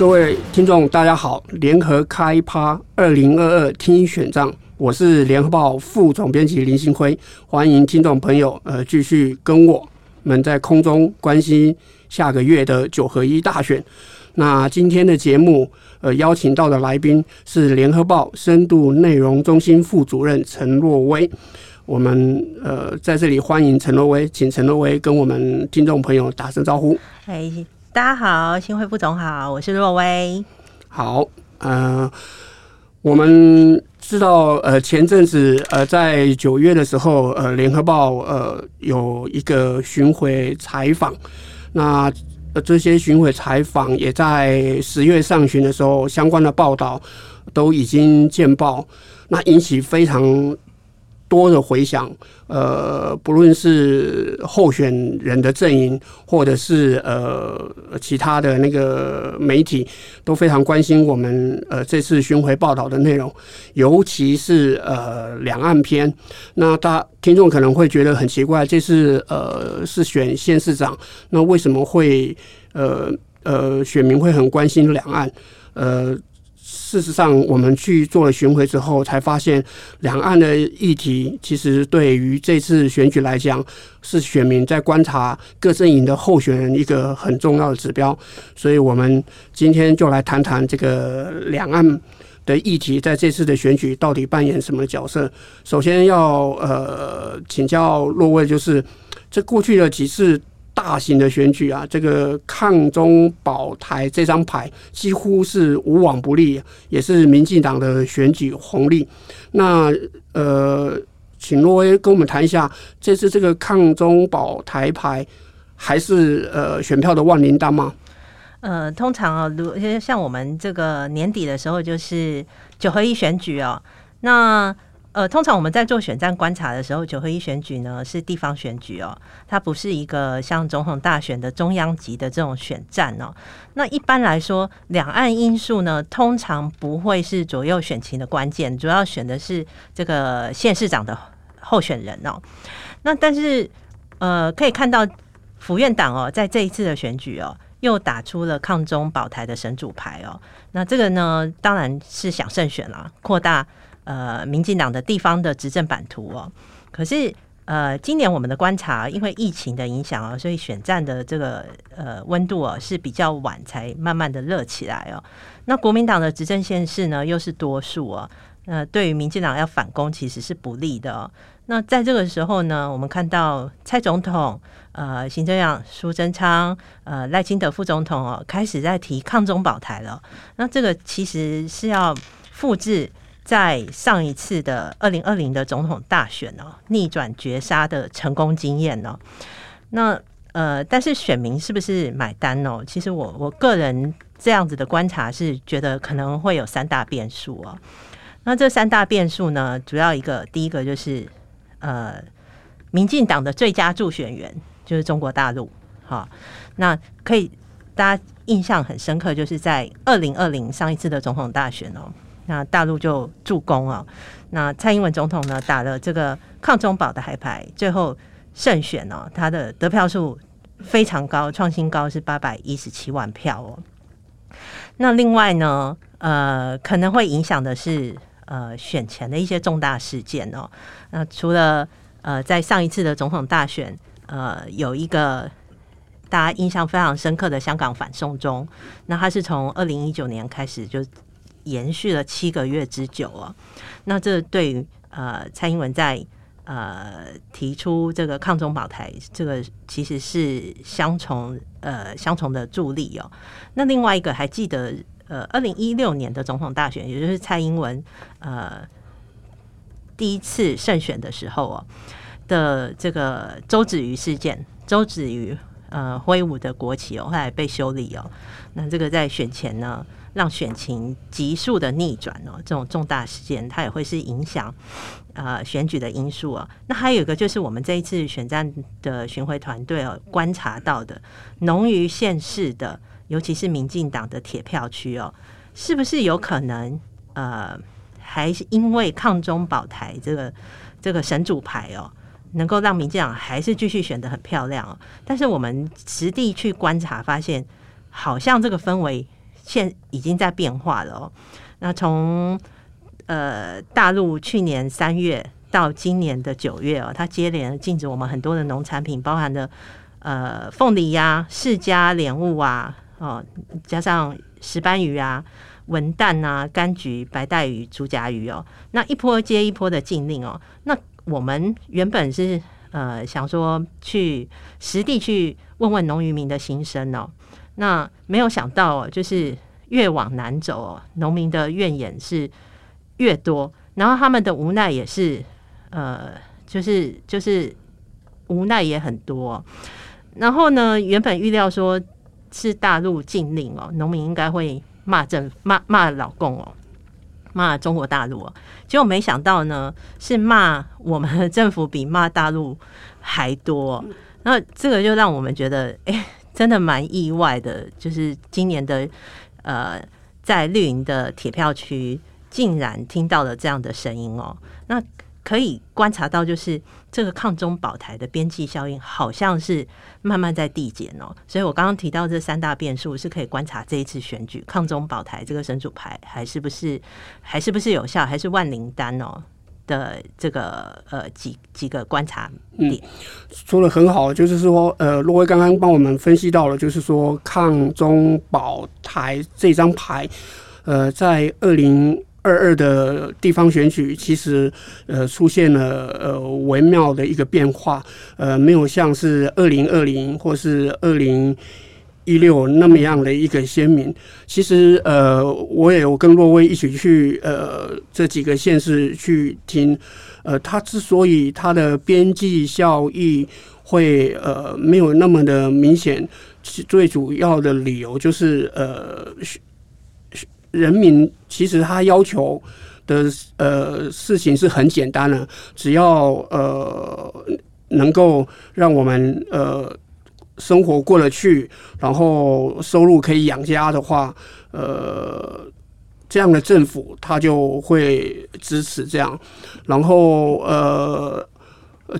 各位听众，大家好！联合开趴二零二二听选账，我是联合报副总编辑林信辉，欢迎听众朋友呃继续跟我们在空中关心下个月的九合一大选。那今天的节目呃邀请到的来宾是联合报深度内容中心副主任陈若薇，我们呃在这里欢迎陈若薇，请陈若薇跟我们听众朋友打声招呼。哎。大家好，新辉副总好，我是若威。好，呃，我们知道，呃，前阵子，呃，在九月的时候，呃，联合报，呃，有一个巡回采访，那，呃，这些巡回采访也在十月上旬的时候，相关的报道都已经见报，那引起非常。多的回响，呃，不论是候选人的阵营，或者是呃其他的那个媒体，都非常关心我们呃这次巡回报道的内容，尤其是呃两岸篇。那大听众可能会觉得很奇怪，这次呃是选县市长，那为什么会呃呃选民会很关心两岸？呃。事实上，我们去做了巡回之后，才发现两岸的议题其实对于这次选举来讲，是选民在观察各阵营的候选人一个很重要的指标。所以，我们今天就来谈谈这个两岸的议题，在这次的选举到底扮演什么角色。首先要呃请教若威，就是这过去的几次。大型的选举啊，这个抗中保台这张牌几乎是无往不利，也是民进党的选举红利。那呃，请若威跟我们谈一下，这次这个抗中保台牌还是呃选票的万灵丹吗？呃，通常啊，如像我们这个年底的时候，就是九合一选举哦，那。呃，通常我们在做选战观察的时候，九合一选举呢是地方选举哦，它不是一个像总统大选的中央级的这种选战哦。那一般来说，两岸因素呢，通常不会是左右选情的关键，主要选的是这个县市长的候选人哦。那但是呃，可以看到府院党哦，在这一次的选举哦，又打出了抗中保台的神主牌哦。那这个呢，当然是想胜选了，扩大。呃，民进党的地方的执政版图哦，可是呃，今年我们的观察，因为疫情的影响啊，所以选战的这个呃温度啊是比较晚才慢慢的热起来哦。那国民党的执政县市呢，又是多数啊，呃，对于民进党要反攻其实是不利的。那在这个时候呢，我们看到蔡总统、呃，行政院苏贞昌、呃，赖清德副总统哦，开始在提抗中保台了。那这个其实是要复制。在上一次的二零二零的总统大选哦，逆转绝杀的成功经验哦，那呃，但是选民是不是买单哦？其实我我个人这样子的观察是觉得可能会有三大变数哦。那这三大变数呢，主要一个第一个就是呃，民进党的最佳助选员就是中国大陆，好，那可以大家印象很深刻，就是在二零二零上一次的总统大选哦。那大陆就助攻啊，那蔡英文总统呢，打了这个抗中保的海牌，最后胜选哦，他的得票数非常高，创新高是八百一十七万票哦。那另外呢，呃，可能会影响的是呃选前的一些重大事件哦。那除了呃在上一次的总统大选，呃有一个大家印象非常深刻的香港反送中，那他是从二零一九年开始就。延续了七个月之久哦，那这对于呃蔡英文在呃提出这个抗中保台，这个其实是相重呃相重的助力哦。那另外一个还记得呃二零一六年的总统大选，也就是蔡英文呃第一次胜选的时候哦的这个周子瑜事件，周子瑜呃挥舞的国旗哦，后来被修理哦。那这个在选前呢，让选情急速的逆转哦，这种重大事件它也会是影响呃选举的因素哦。那还有一个就是我们这一次选战的巡回团队哦观察到的，浓于县市的，尤其是民进党的铁票区哦，是不是有可能呃还是因为抗中保台这个这个神主牌哦，能够让民进党还是继续选得很漂亮哦？但是我们实地去观察发现，好像这个氛围。现已经在变化了哦。那从呃大陆去年三月到今年的九月哦，它接连禁止我们很多的农产品，包含的呃凤梨呀、啊、释迦莲雾啊，哦，加上石斑鱼啊、文旦啊、柑橘、白带鱼、竹荚鱼哦，那一波接一波的禁令哦。那我们原本是呃想说去实地去问问农渔民的心声哦，那没有想到哦就是越往南走哦，农民的怨言是越多，然后他们的无奈也是呃就是就是无奈也很多。然后呢，原本预料说是大陆禁令哦，农民应该会骂政骂骂老共哦。骂中国大陆哦，结果没想到呢，是骂我们的政府比骂大陆还多。那这个就让我们觉得，哎、真的蛮意外的。就是今年的呃，在绿营的铁票区，竟然听到了这样的声音哦。那可以观察到，就是这个抗中保台的边际效应，好像是慢慢在递减哦。所以我刚刚提到这三大变数，是可以观察这一次选举抗中保台这个神主牌还是不是还是不是有效，还是万灵丹哦的这个呃几几个观察点。嗯，说的很好，就是说呃，罗威刚刚帮我们分析到了，就是说抗中保台这张牌，呃，在二零。二二的地方选举其实呃出现了呃微妙的一个变化，呃没有像是二零二零或是二零一六那么样的一个鲜明。其实呃我也有跟洛威一起去呃这几个县市去听，呃他之所以他的边际效益会呃没有那么的明显，最主要的理由就是呃。人民其实他要求的呃事情是很简单的，只要呃能够让我们呃生活过得去，然后收入可以养家的话，呃这样的政府他就会支持这样，然后呃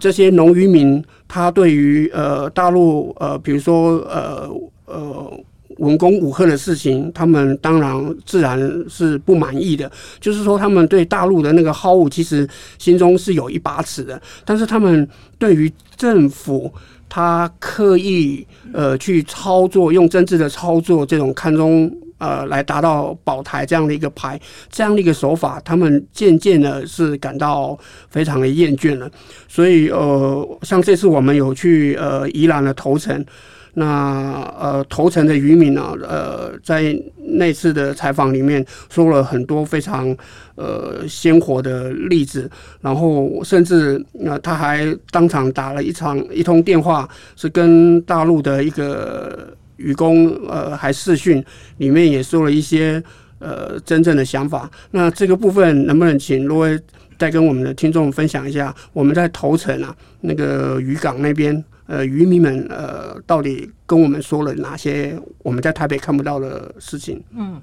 这些农渔民他对于呃大陆呃比如说呃呃。文攻武吓的事情，他们当然自然是不满意的。就是说，他们对大陆的那个好恶，其实心中是有一把尺的。但是，他们对于政府他刻意呃去操作，用政治的操作这种看中呃来达到保台这样的一个牌，这样的一个手法，他们渐渐的是感到非常的厌倦了。所以，呃，像这次我们有去呃宜兰的头城。那呃，头城的渔民呢，呃，在那次的采访里面说了很多非常呃鲜活的例子，然后甚至呃他还当场打了一场一通电话，是跟大陆的一个渔工呃还视讯，里面也说了一些呃真正的想法。那这个部分能不能请罗威再跟我们的听众分享一下？我们在头城啊那个渔港那边。呃，渔民们呃，到底跟我们说了哪些我们在台北看不到的事情？嗯，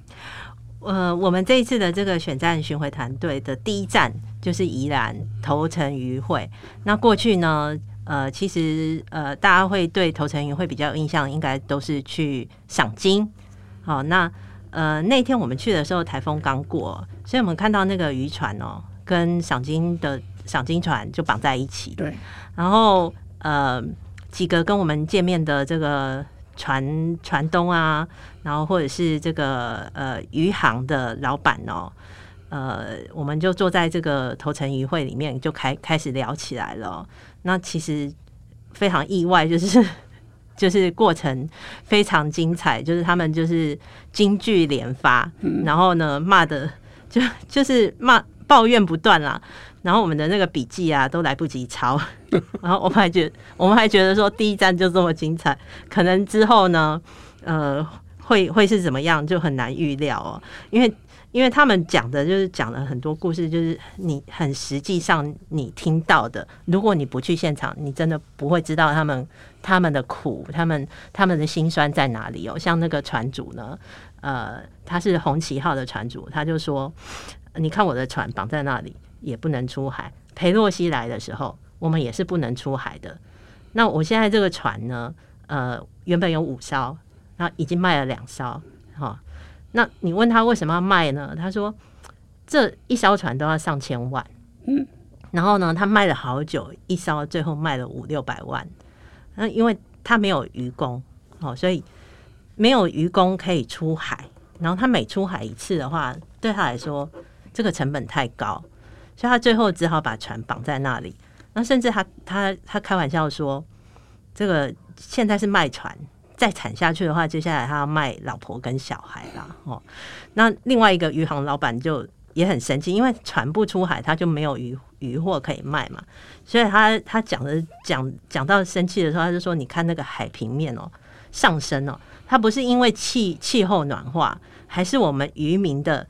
呃，我们这一次的这个选战巡回团队的第一站就是宜兰头城渔会。那过去呢，呃，其实呃，大家会对头城渔会比较有印象，应该都是去赏金。好，那呃，那天我们去的时候，台风刚过，所以我们看到那个渔船哦，跟赏金的赏金船就绑在一起。对，然后呃。几个跟我们见面的这个船船东啊，然后或者是这个呃渔行的老板哦，呃，我们就坐在这个头城渔会里面，就开开始聊起来了。那其实非常意外，就是 就是过程非常精彩，就是他们就是京剧连发，然后呢骂的就就是骂抱怨不断啦。然后我们的那个笔记啊都来不及抄，然后我们还觉我们还觉得说第一站就这么精彩，可能之后呢，呃，会会是怎么样就很难预料哦，因为因为他们讲的就是讲了很多故事，就是你很实际上你听到的，如果你不去现场，你真的不会知道他们他们的苦，他们他们的辛酸在哪里哦。像那个船主呢，呃，他是红旗号的船主，他就说，你看我的船绑在那里。也不能出海。裴洛西来的时候，我们也是不能出海的。那我现在这个船呢？呃，原本有五艘，那已经卖了两艘。哈，那你问他为什么要卖呢？他说这一艘船都要上千万，嗯，然后呢，他卖了好久，一艘最后卖了五六百万。那因为他没有渔工，哦，所以没有渔工可以出海。然后他每出海一次的话，对他来说这个成本太高，所以他最后只好把船绑在那里。那甚至他他他开玩笑说，这个现在是卖船。再产下去的话，接下来他要卖老婆跟小孩啦。哦，那另外一个渔行老板就也很生气，因为船不出海，他就没有渔渔货可以卖嘛。所以他他讲的讲讲到生气的时候，他就说：“你看那个海平面哦，上升哦，它不是因为气气候暖化，还是我们渔民的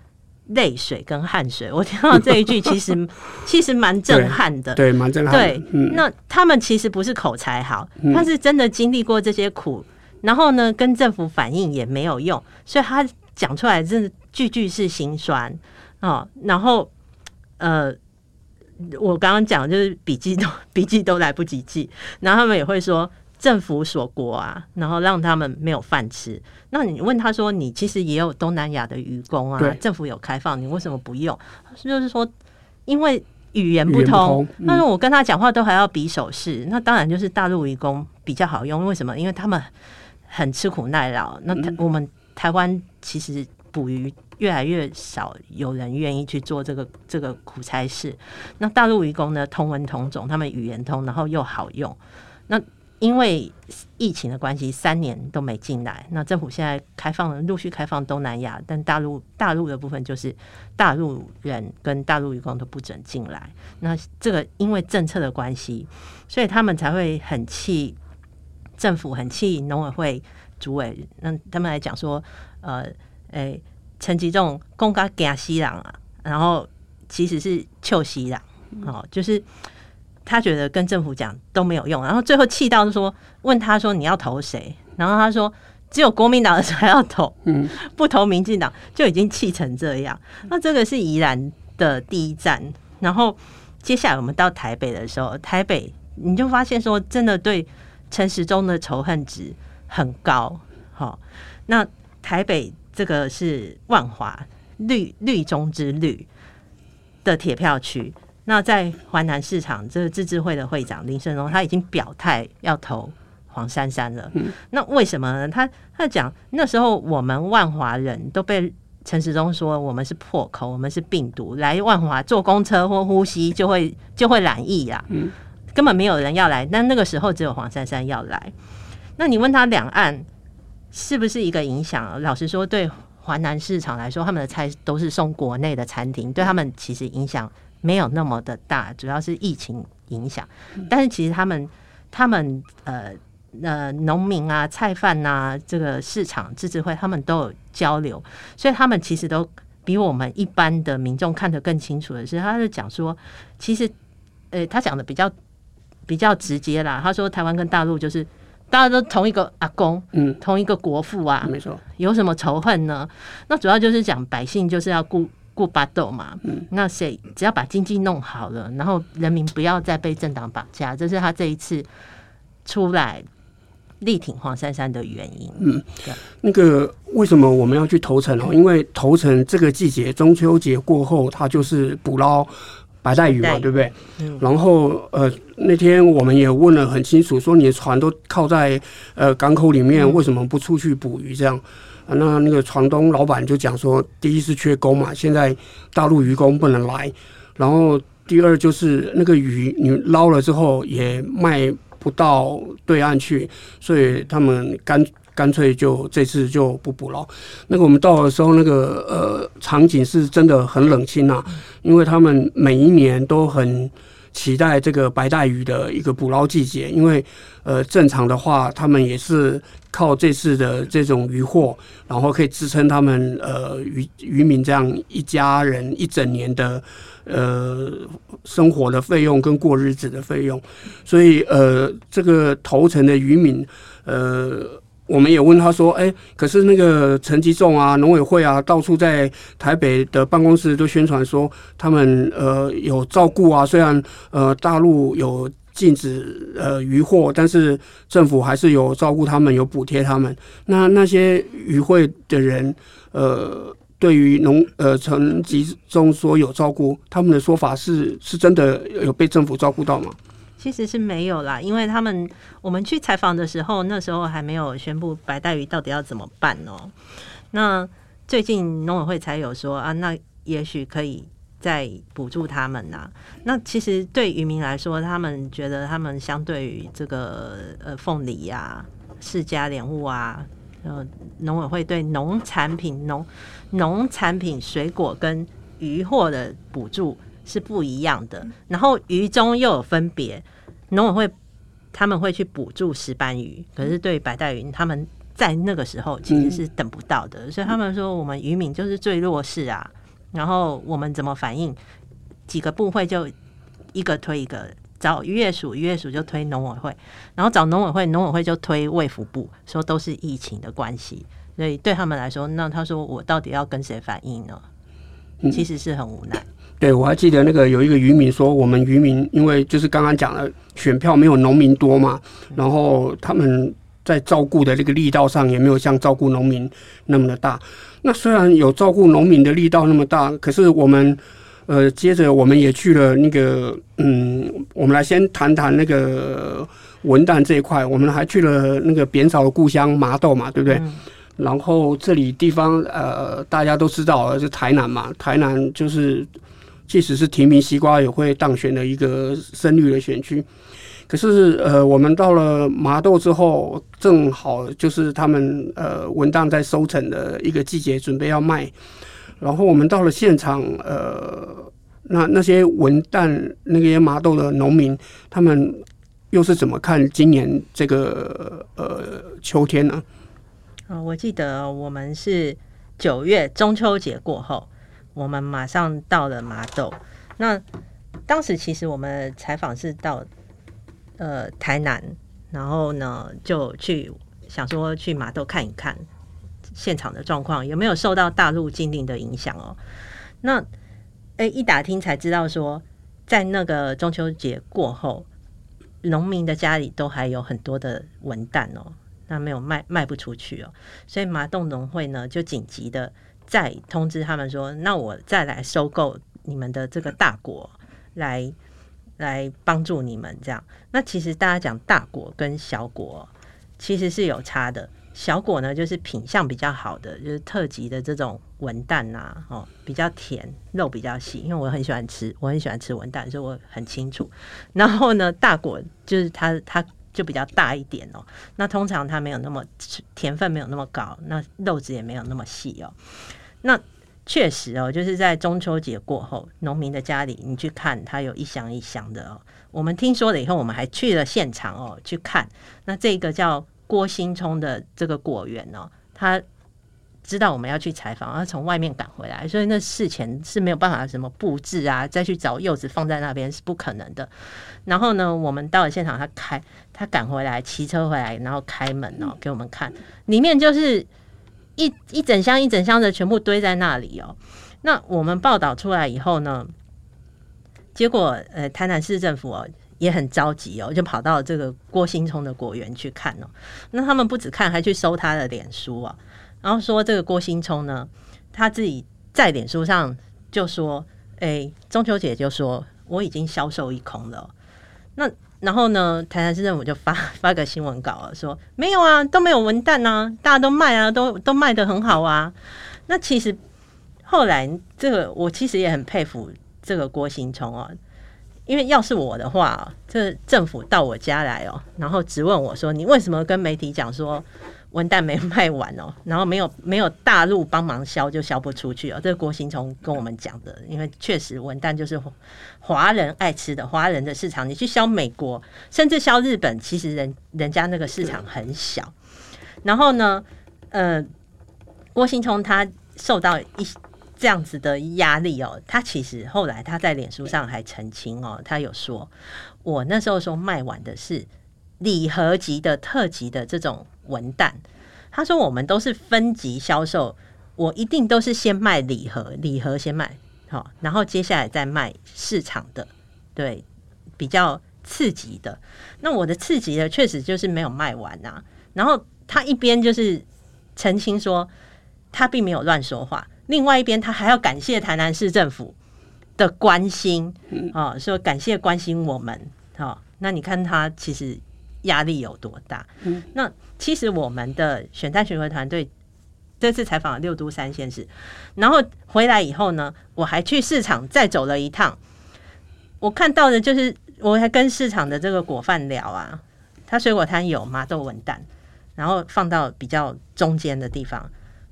泪水跟汗水。”我听到这一句，其实其实蛮震撼的，对，蛮震撼的。对，嗯，那他们其实不是口才好，他是真的经历过这些苦。然后呢，跟政府反映也没有用，所以他讲出来真的句句是心酸哦。然后，呃，我刚刚讲就是笔记都 笔记都来不及记，然后他们也会说政府锁国啊，然后让他们没有饭吃。那你问他说，你其实也有东南亚的渔工啊，政府有开放，你为什么不用？就是说，因为语言不通。那我跟他讲话都还要比手势，那当然就是大陆渔工比较好用。为什么？因为他们。很吃苦耐劳。那我们台湾其实捕鱼越来越少，有人愿意去做这个这个苦差事。那大陆渔工呢，同文同种，他们语言通，然后又好用。那因为疫情的关系，三年都没进来。那政府现在开放了，陆续开放东南亚，但大陆大陆的部分就是大陆人跟大陆员工都不准进来。那这个因为政策的关系，所以他们才会很气。政府很气农委会主委，那他们来讲说，呃，诶、欸，陈吉仲公家给西朗啊，然后其实是臭西朗，哦，就是他觉得跟政府讲都没有用，然后最后气到说，问他说你要投谁？然后他说只有国民党的才要投，嗯，不投民进党就已经气成这样。那这个是宜兰的第一站，然后接下来我们到台北的时候，台北你就发现说真的对。陈时中的仇恨值很高，好，那台北这个是万华绿绿中之绿的铁票区，那在环南市场，这个自治会的会长林胜荣他已经表态要投黄珊珊了。嗯、那为什么呢？他他讲那时候我们万华人都被陈时中说我们是破口，我们是病毒，来万华坐公车或呼吸就会就会染疫呀。嗯根本没有人要来，但那个时候只有黄珊珊要来。那你问他两岸是不是一个影响？老实说，对华南市场来说，他们的菜都是送国内的餐厅，对他们其实影响没有那么的大，主要是疫情影响。但是其实他们他们呃呃农民啊、菜贩啊，这个市场自治会他们都有交流，所以他们其实都比我们一般的民众看得更清楚的是，他是讲说，其实呃他讲的比较。比较直接啦，他说台湾跟大陆就是大家都同一个阿公，嗯，同一个国父啊，没错，有什么仇恨呢？那主要就是讲百姓就是要顾顾巴豆嘛，嗯，那谁只要把经济弄好了，然后人民不要再被政党绑架，这是他这一次出来力挺黄珊珊的原因。嗯，那个为什么我们要去投诚哦？因为投诚这个季节中秋节过后，它就是捕捞。白带鱼嘛，对不对？嗯、然后呃，那天我们也问了很清楚，说你的船都靠在呃港口里面，为什么不出去捕鱼？这样，嗯、那那个船东老板就讲说，第一是缺工嘛，现在大陆渔工不能来，然后第二就是那个鱼你捞了之后也卖不到对岸去，所以他们干。干脆就这次就不捕捞。那个我们到的时候，那个呃场景是真的很冷清呐，因为他们每一年都很期待这个白带鱼的一个捕捞季节，因为呃正常的话，他们也是靠这次的这种渔获，然后可以支撑他们呃渔渔民这样一家人一整年的呃生活的费用跟过日子的费用，所以呃这个头城的渔民呃。我们也问他说：“哎，可是那个陈吉仲啊，农委会啊，到处在台北的办公室都宣传说他们呃有照顾啊。虽然呃大陆有禁止呃渔获，但是政府还是有照顾他们，有补贴他们。那那些渔会的人，呃，对于农呃陈吉仲说有照顾，他们的说法是是真的有被政府照顾到吗？其实是没有啦，因为他们我们去采访的时候，那时候还没有宣布白带鱼到底要怎么办哦。那最近农委会才有说啊，那也许可以再补助他们呐、那其实对渔民来说，他们觉得他们相对于这个呃凤梨呀、释迦莲雾啊，呃农委会对农产品、农农产品、水果跟渔获的补助是不一样的。然后鱼中又有分别，农委会他们会去补助石斑鱼，可是对白带鱼他们。在那个时候其实是等不到的，嗯、所以他们说我们渔民就是最弱势啊。然后我们怎么反应？几个部会就一个推一个，找渔业署，渔业署就推农委会，然后找农委会，农委会就推卫福部，说都是疫情的关系。所以对他们来说，那他说我到底要跟谁反映呢？其实是很无奈。嗯、对，我还记得那个有一个渔民说，我们渔民因为就是刚刚讲了选票没有农民多嘛，然后他们。在照顾的这个力道上，也没有像照顾农民那么的大。那虽然有照顾农民的力道那么大，可是我们，呃，接着我们也去了那个，嗯，我们来先谈谈那个文旦这一块。我们还去了那个扁嫂的故乡麻豆嘛，对不对？嗯、然后这里地方，呃，大家都知道是台南嘛，台南就是即使是提名西瓜也会当选的一个深绿的选区。可是，呃，我们到了麻豆之后，正好就是他们呃文旦在收成的一个季节，准备要卖。然后我们到了现场，呃，那那些文旦那些麻豆的农民，他们又是怎么看今年这个呃秋天呢？我记得我们是九月中秋节过后，我们马上到了麻豆。那当时其实我们采访是到。呃，台南，然后呢，就去想说去麻豆看一看现场的状况有没有受到大陆禁令的影响哦。那诶，一打听才知道说，在那个中秋节过后，农民的家里都还有很多的文旦哦，那没有卖卖不出去哦，所以麻豆农会呢就紧急的再通知他们说，那我再来收购你们的这个大果来。来帮助你们这样，那其实大家讲大果跟小果其实是有差的。小果呢，就是品相比较好的，就是特级的这种文旦呐，哦，比较甜，肉比较细。因为我很喜欢吃，我很喜欢吃文旦，所以我很清楚。然后呢，大果就是它，它就比较大一点哦。那通常它没有那么甜分，没有那么高，那肉质也没有那么细哦。那确实哦，就是在中秋节过后，农民的家里，你去看，它有一箱一箱的哦。我们听说了以后，我们还去了现场哦，去看。那这个叫郭新聪的这个果园哦，它知道我们要去采访，他从外面赶回来，所以那事前是没有办法什么布置啊，再去找柚子放在那边是不可能的。然后呢，我们到了现场，他开，他赶回来，骑车回来，然后开门哦，给我们看，里面就是。一一整箱一整箱的全部堆在那里哦。那我们报道出来以后呢，结果呃，台南市政府哦也很着急哦，就跑到这个郭新聪的果园去看哦。那他们不止看，还去搜他的脸书啊，然后说这个郭新聪呢，他自己在脸书上就说：“哎，中秋节就说我已经销售一空了。”那然后呢，台南市政府就发 发个新闻稿了，说没有啊，都没有文旦啊，大家都卖啊，都都卖得很好啊。那其实后来这个我其实也很佩服这个郭新聪啊，因为要是我的话，这政府到我家来哦，然后质问我说，你为什么跟媒体讲说？文旦没卖完哦，然后没有没有大陆帮忙销就销不出去哦。这个郭新聪跟我们讲的，因为确实文旦就是华人爱吃的华人的市场。你去销美国，甚至销日本，其实人人家那个市场很小。然后呢，呃，郭新聪他受到一这样子的压力哦，他其实后来他在脸书上还澄清哦，他有说，我那时候说卖完的是礼盒级的特级的这种。文旦，他说我们都是分级销售，我一定都是先卖礼盒，礼盒先卖好，然后接下来再卖市场的，对，比较刺激的。那我的刺激的确实就是没有卖完啊。然后他一边就是澄清说他并没有乱说话，另外一边他还要感谢台南市政府的关心啊，说感谢关心我们哦。那你看他其实压力有多大？嗯那其实我们的选战巡回团队。这次采访了六都三县市，然后回来以后呢，我还去市场再走了一趟。我看到的就是，我还跟市场的这个果贩聊啊，他水果摊有麻豆文旦，然后放到比较中间的地方。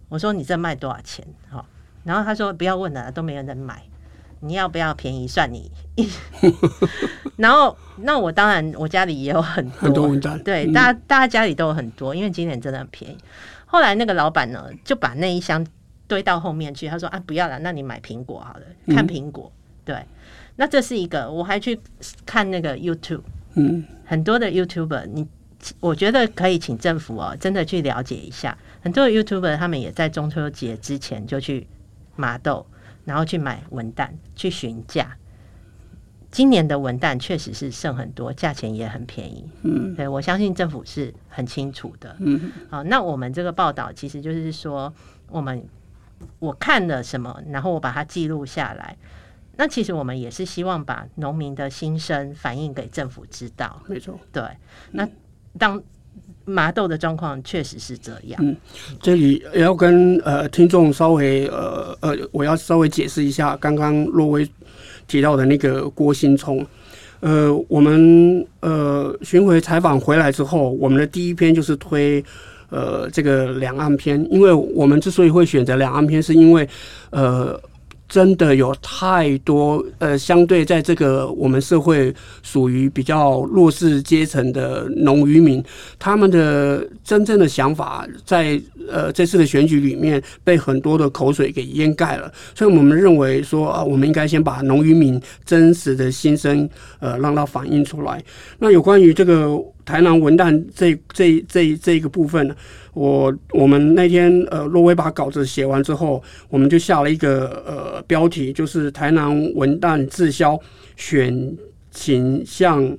我说：“你这卖多少钱？”好，然后他说：“不要问了，都没有人买。你要不要便宜算你？” 然后，那我当然我家里也有很多，很多文旦，对，大家大家家里都有很多，因为今年真的很便宜。后来那个老板呢，就把那一箱堆到后面去。他说：“啊，不要了，那你买苹果好了，看苹果。嗯”对，那这是一个。我还去看那个 YouTube，嗯，很多的 YouTuber，你我觉得可以请政府哦，真的去了解一下。很多的 YouTuber 他们也在中秋节之前就去麻豆，然后去买文旦，去询价。今年的文旦确实是剩很多，价钱也很便宜。嗯，对，我相信政府是很清楚的。嗯，好，那我们这个报道其实就是说，我们我看了什么，然后我把它记录下来。那其实我们也是希望把农民的心声反映给政府知道。没错，对。那当麻豆的状况确实是这样。嗯，这里也要跟呃听众稍微呃呃，我要稍微解释一下，刚刚若威。提到的那个郭新聪，呃，我们呃巡回采访回来之后，我们的第一篇就是推呃这个两岸篇，因为我们之所以会选择两岸篇，是因为呃。真的有太多呃，相对在这个我们社会属于比较弱势阶层的农渔民，他们的真正的想法在呃这次的选举里面被很多的口水给掩盖了，所以我们认为说啊，我们应该先把农渔民真实的心声呃让它反映出来。那有关于这个台南文旦这这这这一个部分呢？我我们那天呃，若威把稿子写完之后，我们就下了一个呃标题，就是台南文旦滞销，选情向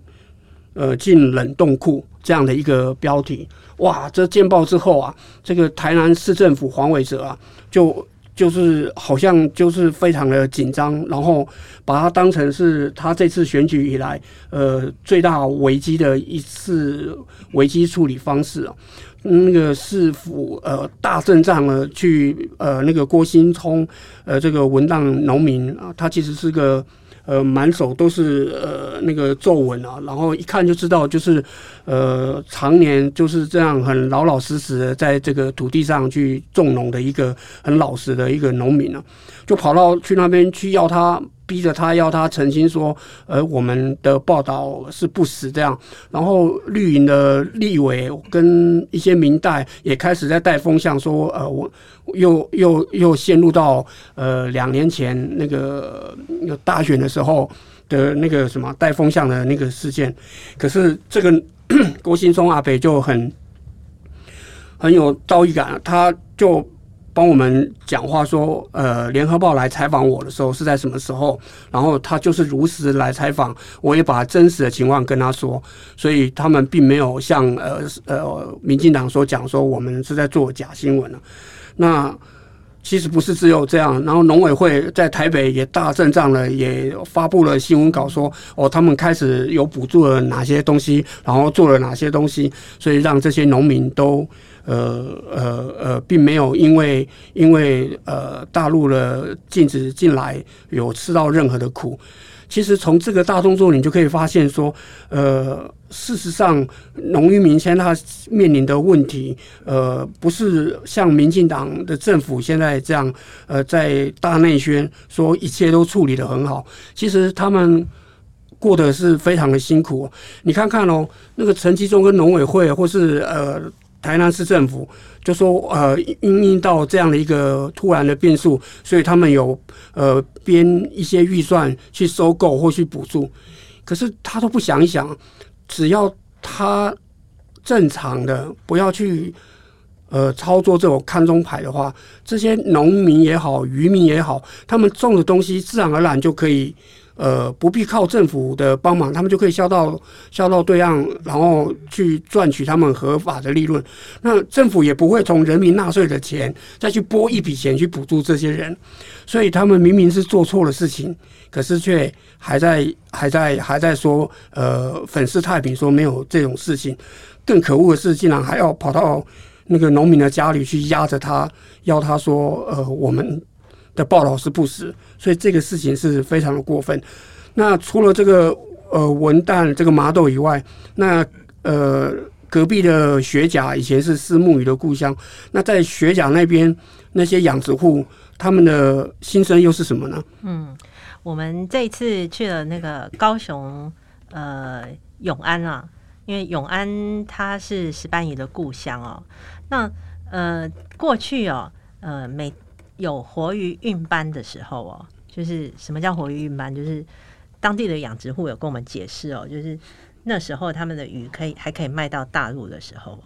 呃进冷冻库这样的一个标题。哇，这见报之后啊，这个台南市政府黄伟哲啊，就就是好像就是非常的紧张，然后把它当成是他这次选举以来呃最大危机的一次危机处理方式啊。那个市府呃大阵仗了，去呃那个郭新聪呃这个文档农民啊，他其实是个呃满手都是呃那个皱纹啊，然后一看就知道就是呃常年就是这样很老老实实的在这个土地上去种农的一个很老实的一个农民啊，就跑到去那边去要他。逼着他要他澄清说，呃，我们的报道是不实这样。然后绿营的立委跟一些民代也开始在带风向说，呃，我又又又陷入到呃两年前那个大选的时候的那个什么带风向的那个事件。可是这个郭新松阿北就很很有道义感，他就。帮我们讲话说，呃，联合报来采访我的时候是在什么时候？然后他就是如实来采访，我也把真实的情况跟他说，所以他们并没有像呃呃民进党所讲说我们是在做假新闻了。那其实不是只有这样，然后农委会在台北也大阵仗了，也发布了新闻稿说，哦，他们开始有补助了哪些东西，然后做了哪些东西，所以让这些农民都。呃呃呃，并没有因为因为呃大陆的禁止进来有吃到任何的苦。其实从这个大动作，你就可以发现说，呃，事实上农渔民现在他面临的问题，呃，不是像民进党的政府现在这样，呃，在大内宣说一切都处理得很好。其实他们过得是非常的辛苦。你看看哦，那个陈其中跟农委会或是呃。台南市政府就说，呃，因应到这样的一个突然的变数，所以他们有呃编一些预算去收购或去补助，可是他都不想一想，只要他正常的不要去呃操作这种看中牌的话，这些农民也好，渔民也好，他们种的东西自然而然就可以呃，不必靠政府的帮忙，他们就可以销到销到对岸，然后去赚取他们合法的利润。那政府也不会从人民纳税的钱再去拨一笔钱去补助这些人，所以他们明明是做错了事情，可是却还在还在还在说，呃，粉饰太平，说没有这种事情。更可恶的是，竟然还要跑到那个农民的家里去压着他，要他说，呃，我们。的报道是不实，所以这个事情是非常的过分。那除了这个呃文旦这个麻豆以外，那呃隔壁的学甲以前是虱目鱼的故乡，那在学甲那边那些养殖户他们的心声又是什么呢？嗯，我们这一次去了那个高雄呃永安啊，因为永安它是石斑鱼的故乡哦。那呃过去哦呃每有活鱼运班的时候哦，就是什么叫活鱼运班？就是当地的养殖户有跟我们解释哦，就是那时候他们的鱼可以还可以卖到大陆的时候，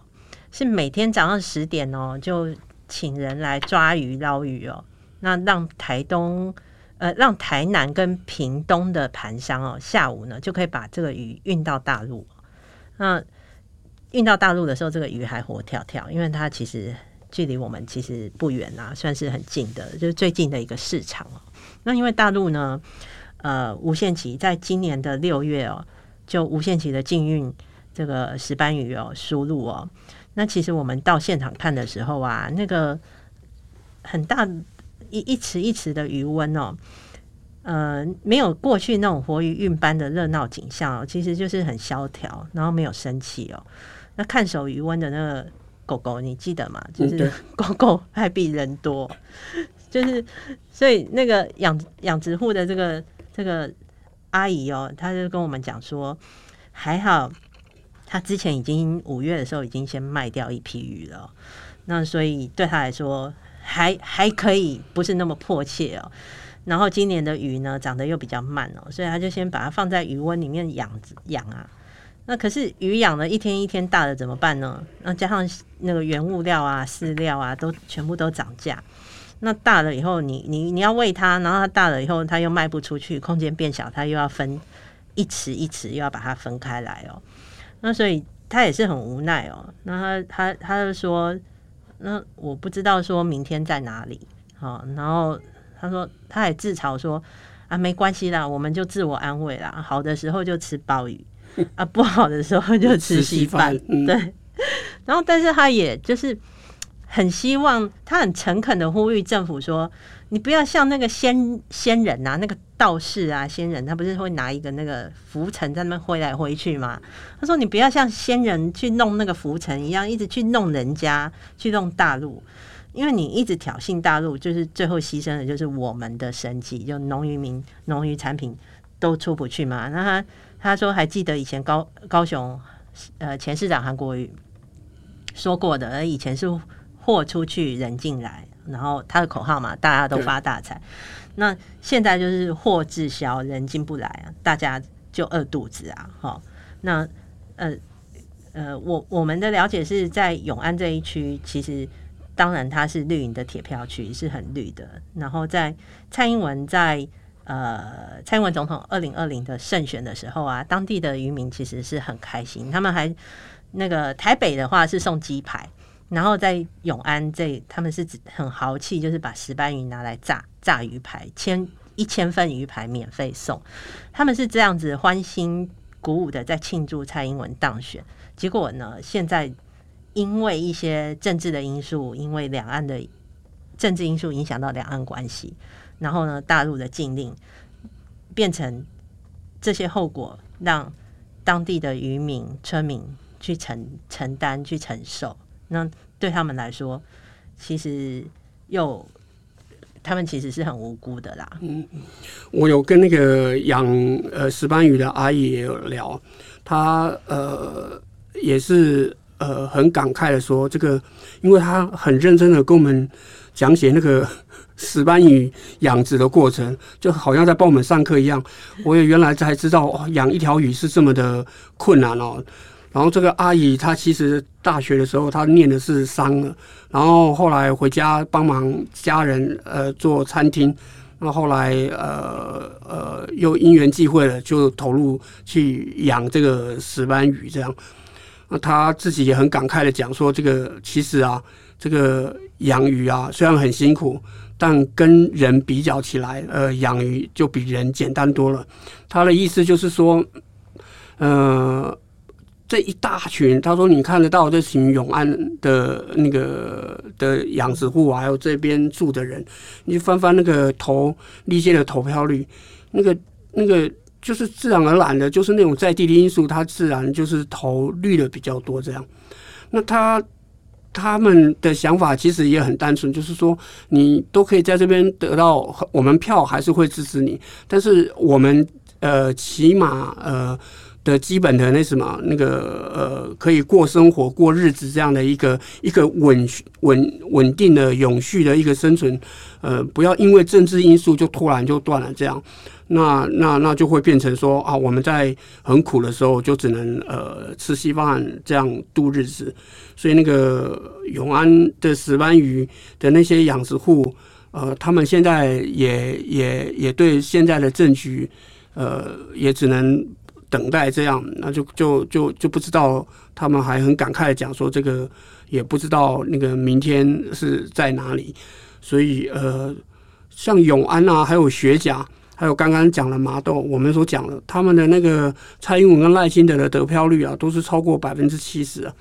是每天早上十点哦，就请人来抓鱼捞鱼哦，那让台东呃让台南跟屏东的盘商哦，下午呢就可以把这个鱼运到大陆。那运到大陆的时候，这个鱼还活跳跳，因为它其实。距离我们其实不远啊，算是很近的，就是最近的一个市场哦。那因为大陆呢，呃，无限期在今年的六月哦，就无限期的禁运这个石斑鱼哦输入哦。那其实我们到现场看的时候啊，那个很大一一池一池的余温哦，呃，没有过去那种活鱼运班的热闹景象哦，其实就是很萧条，然后没有生气哦。那看守余温的那个。狗狗，你记得吗？就是 狗狗还比人多，就是所以那个养养殖户的这个这个阿姨哦，她就跟我们讲说，还好她之前已经五月的时候已经先卖掉一批鱼了，那所以对她来说还还可以，不是那么迫切哦。然后今年的鱼呢长得又比较慢哦，所以她就先把它放在鱼温里面养养啊。那可是鱼养了一天一天大了怎么办呢？那加上那个原物料啊、饲料啊，都全部都涨价。那大了以后你，你你你要喂它，然后它大了以后，它又卖不出去，空间变小，它又要分一池一池，又要把它分开来哦。那所以他也是很无奈哦。那他他他就说，那我不知道说明天在哪里。好，然后他说他也自嘲说啊，没关系啦，我们就自我安慰啦，好的时候就吃鲍鱼。啊，不好的时候就吃稀饭，对。然后，但是他也就是很希望，他很诚恳的呼吁政府说：“你不要像那个仙仙人啊，那个道士啊，仙人他不是会拿一个那个浮尘在那边挥来挥去吗？他说你不要像仙人去弄那个浮尘一样，一直去弄人家，去弄大陆，因为你一直挑衅大陆，就是最后牺牲的就是我们的生计，就农渔民、农渔产品都出不去嘛。那他。他说：“还记得以前高高雄呃前市长韩国瑜说过的，而以前是货出去人进来，然后他的口号嘛，大家都发大财。那现在就是货滞销，人进不来啊，大家就饿肚子啊。哈，那呃呃，我我们的了解是在永安这一区，其实当然它是绿营的铁票区，是很绿的。然后在蔡英文在。”呃，蔡英文总统二零二零的胜选的时候啊，当地的渔民其实是很开心，他们还那个台北的话是送鸡排，然后在永安这他们是很豪气，就是把石斑鱼拿来炸炸鱼排，千一千份鱼排免费送，他们是这样子欢欣鼓舞的在庆祝蔡英文当选。结果呢，现在因为一些政治的因素，因为两岸的政治因素影响到两岸关系。然后呢，大陆的禁令变成这些后果，让当地的渔民、村民去承承担、去承受。那对他们来说，其实又他们其实是很无辜的啦。嗯，我有跟那个养呃石斑鱼的阿姨也有聊，她呃也是呃很感慨的说，这个因为她很认真的跟我们讲解那个。石斑鱼养殖的过程，就好像在帮我们上课一样。我也原来才知道，养一条鱼是这么的困难哦。然后这个阿姨她其实大学的时候她念的是商，然后后来回家帮忙家人呃做餐厅，那后来呃呃又因缘际会了，就投入去养这个石斑鱼这样。那他自己也很感慨的讲说，这个其实啊，这个养鱼啊虽然很辛苦，但跟人比较起来，呃，养鱼就比人简单多了。他的意思就是说，呃。这一大群，他说你看得到这群永安的那个的养殖户，还有这边住的人，你翻翻那个投历届的投票率，那个那个就是自然而然的，就是那种在地的因素，它自然就是投绿的比较多这样。那他他们的想法其实也很单纯，就是说你都可以在这边得到我们票，还是会支持你，但是我们呃起码呃。的基本的那什么那个呃，可以过生活过日子这样的一个一个稳稳稳定的永续的一个生存，呃，不要因为政治因素就突然就断了这样，那那那就会变成说啊，我们在很苦的时候就只能呃吃稀饭这样度日子，所以那个永安的石斑鱼的那些养殖户，呃，他们现在也也也对现在的政局，呃，也只能。等待这样，那就就就就不知道，他们还很感慨的讲说，这个也不知道那个明天是在哪里。所以呃，像永安啊，还有学甲，还有刚刚讲的麻豆，我们所讲的，他们的那个蔡英文跟赖清德的得票率啊，都是超过百分之七十啊。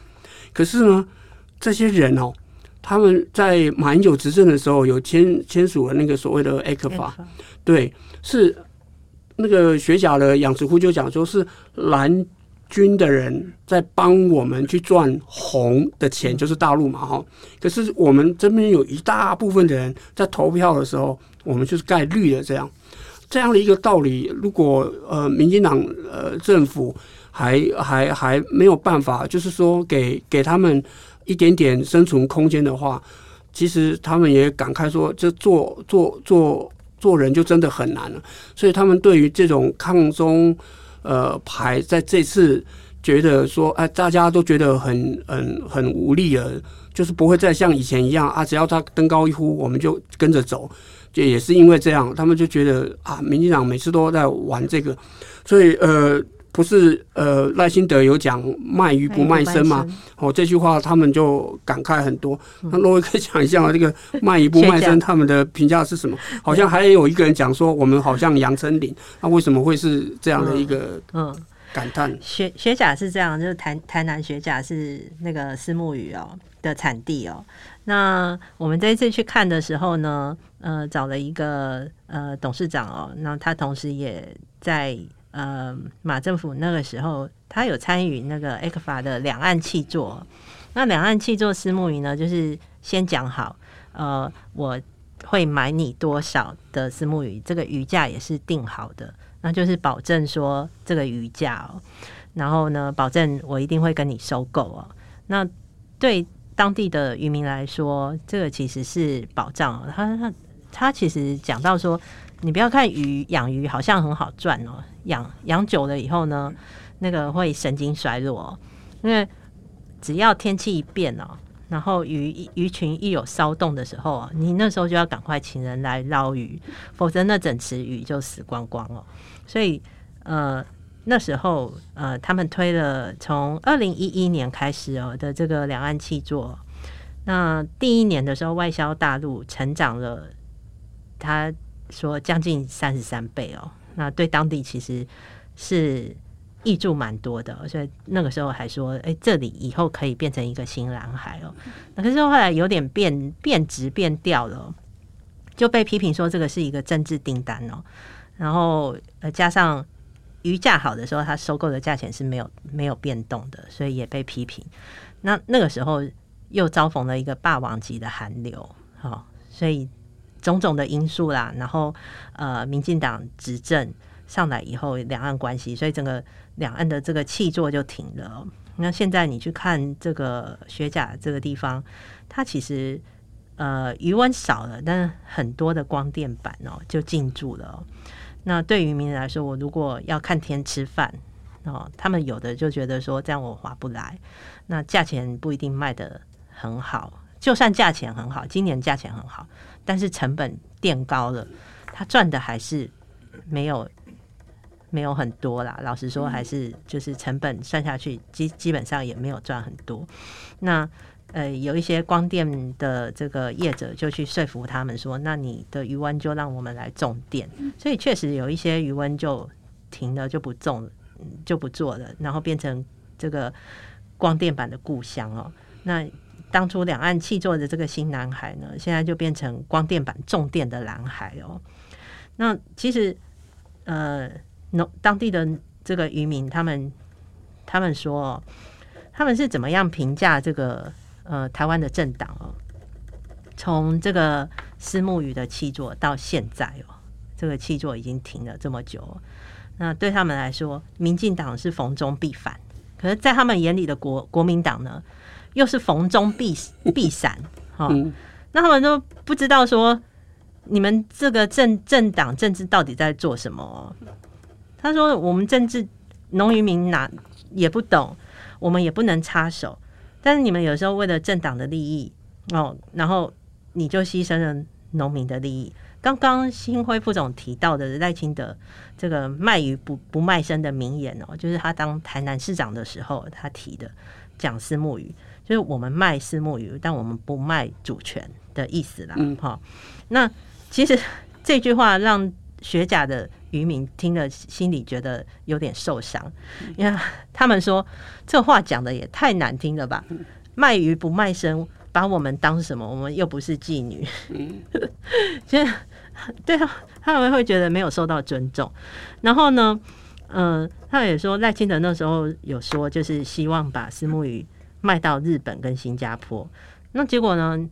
可是呢，这些人哦，他们在马英九执政的时候有签签署了那个所谓的 ECFA，对，是。那个学甲的养殖户就讲说，是蓝军的人在帮我们去赚红的钱，就是大陆嘛，哈。可是我们这边有一大部分的人在投票的时候，我们就是盖绿的这样，这样的一个道理。如果呃，民进党呃政府还还还没有办法，就是说给给他们一点点生存空间的话，其实他们也感慨说，这做做做。做人就真的很难了，所以他们对于这种抗中呃牌，在这次觉得说，哎，大家都觉得很很很无力了，就是不会再像以前一样啊，只要他登高一呼，我们就跟着走，就也是因为这样，他们就觉得啊，民进党每次都在玩这个，所以呃。不是呃，赖清德有讲卖鱼不卖身吗？哦，这句话他们就感慨很多。那罗威可以讲一下这个卖鱼不卖身，他们的评价是什么？好像还有一个人讲说，我们好像杨丞琳，那为什么会是这样的一个嗯感叹？学学甲是这样，就是台台南学甲是那个虱目鱼哦的产地哦。那我们这一次去看的时候呢，呃，找了一个呃董事长哦，那他同时也在。呃，马政府那个时候，他有参与那个 ECFA 的两岸契作。那两岸契作私募鱼呢，就是先讲好，呃，我会买你多少的私募鱼，这个鱼价也是定好的，那就是保证说这个鱼价哦，然后呢，保证我一定会跟你收购哦。那对当地的渔民来说，这个其实是保障。哦他他他其实讲到说。你不要看鱼养鱼好像很好赚哦，养养久了以后呢，那个会神经衰弱，因为只要天气一变哦，然后鱼鱼群一有骚动的时候，你那时候就要赶快请人来捞鱼，否则那整池鱼就死光光了。所以呃那时候呃他们推了从二零一一年开始哦的这个两岸气作，那第一年的时候外销大陆成长了，它。说将近三十三倍哦，那对当地其实是益助蛮多的，所以那个时候还说，哎，这里以后可以变成一个新蓝海哦。可是后来有点变变质变调了，就被批评说这个是一个政治订单哦。然后，加上鱼价好的时候，它收购的价钱是没有没有变动的，所以也被批评。那那个时候又遭逢了一个霸王级的寒流，哦，所以。种种的因素啦，然后呃，民进党执政上来以后，两岸关系，所以整个两岸的这个气作就停了。那现在你去看这个学甲这个地方，它其实呃余温少了，但很多的光电板哦就进驻了。那对于渔民来说，我如果要看天吃饭哦，他们有的就觉得说这样我划不来，那价钱不一定卖得很好。就算价钱很好，今年价钱很好。但是成本垫高了，他赚的还是没有没有很多啦。老实说，还是就是成本算下去，基基本上也没有赚很多。那呃，有一些光电的这个业者就去说服他们说：“那你的余温就让我们来种电。”所以确实有一些余温就停了，就不种，就不做了，然后变成这个光电板的故乡哦。那当初两岸契作的这个新南海呢，现在就变成光电板重电的蓝海哦。那其实呃，农当地的这个渔民他们他们说，他们是怎么样评价这个呃台湾的政党哦？从这个私募鱼的契作到现在哦，这个契作已经停了这么久，那对他们来说，民进党是逢中必反，可是，在他们眼里的国国民党呢？又是逢中必必闪，哈、哦，那他们都不知道说你们这个政政党政治到底在做什么？他说我们政治农渔民哪也不懂，我们也不能插手，但是你们有时候为了政党的利益哦，然后你就牺牲了农民的利益。刚刚新辉副总提到的赖清德这个卖鱼不不卖身的名言哦，就是他当台南市长的时候他提的讲私募鱼。就是我们卖私募鱼，但我们不卖主权的意思啦。好、嗯，那其实这句话让学甲的渔民听了心里觉得有点受伤，因为他们说这话讲的也太难听了吧？卖鱼不卖身，把我们当什么？我们又不是妓女。其实对啊，他们会觉得没有受到尊重。然后呢，嗯、呃，他也说赖清德那时候有说，就是希望把私募鱼。卖到日本跟新加坡，那结果呢？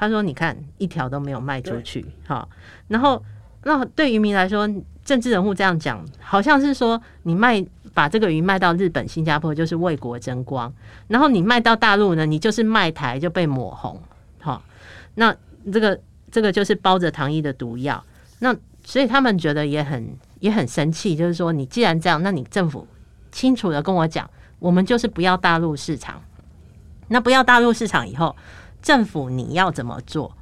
他说：“你看，一条都没有卖出去。”哈，然后那对渔民来说，政治人物这样讲，好像是说你卖把这个鱼卖到日本、新加坡，就是为国争光；然后你卖到大陆呢，你就是卖台就被抹红。好，那这个这个就是包着糖衣的毒药。那所以他们觉得也很也很生气，就是说，你既然这样，那你政府清楚的跟我讲，我们就是不要大陆市场。那不要大陆市场以后，政府你要怎么做？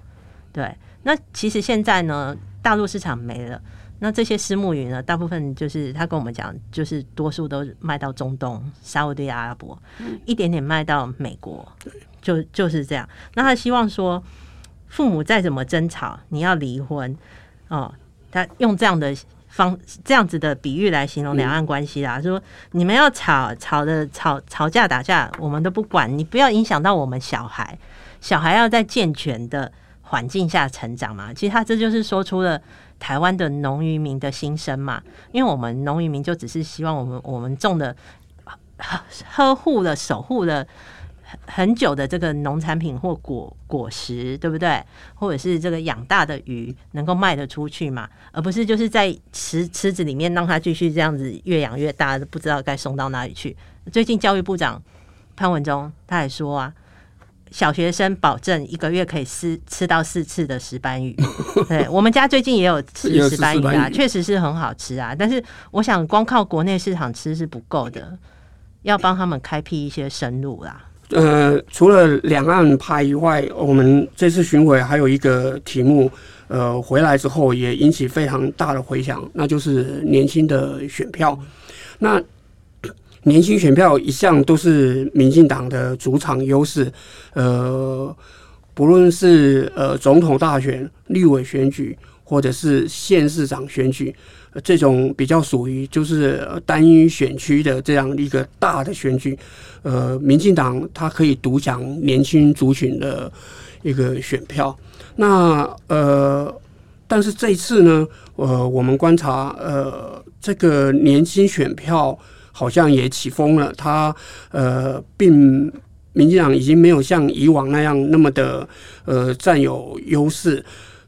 对，那其实现在呢，大陆市场没了，那这些私募鱼呢，大部分就是他跟我们讲，就是多数都卖到中东、沙乌地阿拉伯，一点点卖到美国，就就是这样。那他希望说，父母再怎么争吵，你要离婚哦，他用这样的。方这样子的比喻来形容两岸关系啦，说你们要吵吵的吵吵架打架，我们都不管，你不要影响到我们小孩，小孩要在健全的环境下成长嘛。其实他这就是说出了台湾的农渔民的心声嘛，因为我们农渔民就只是希望我们我们种的呵护的守护了。很久的这个农产品或果果实，对不对？或者是这个养大的鱼能够卖得出去嘛？而不是就是在池池子里面让它继续这样子越养越大，不知道该送到哪里去。最近教育部长潘文忠他还说啊，小学生保证一个月可以吃吃到四次的石斑鱼。对，我们家最近也有吃石斑鱼啊，确实是很好吃啊。但是我想光靠国内市场吃是不够的，要帮他们开辟一些生路啦。呃，除了两岸拍以外，我们这次巡回还有一个题目，呃，回来之后也引起非常大的回响，那就是年轻的选票。那 年轻选票一向都是民进党的主场优势，呃，不论是呃总统大选、立委选举，或者是县市长选举。这种比较属于就是单一选区的这样一个大的选举，呃，民进党它可以独享年轻族群的一个选票。那呃，但是这一次呢，呃，我们观察，呃，这个年轻选票好像也起风了。它呃，并民进党已经没有像以往那样那么的呃占有优势。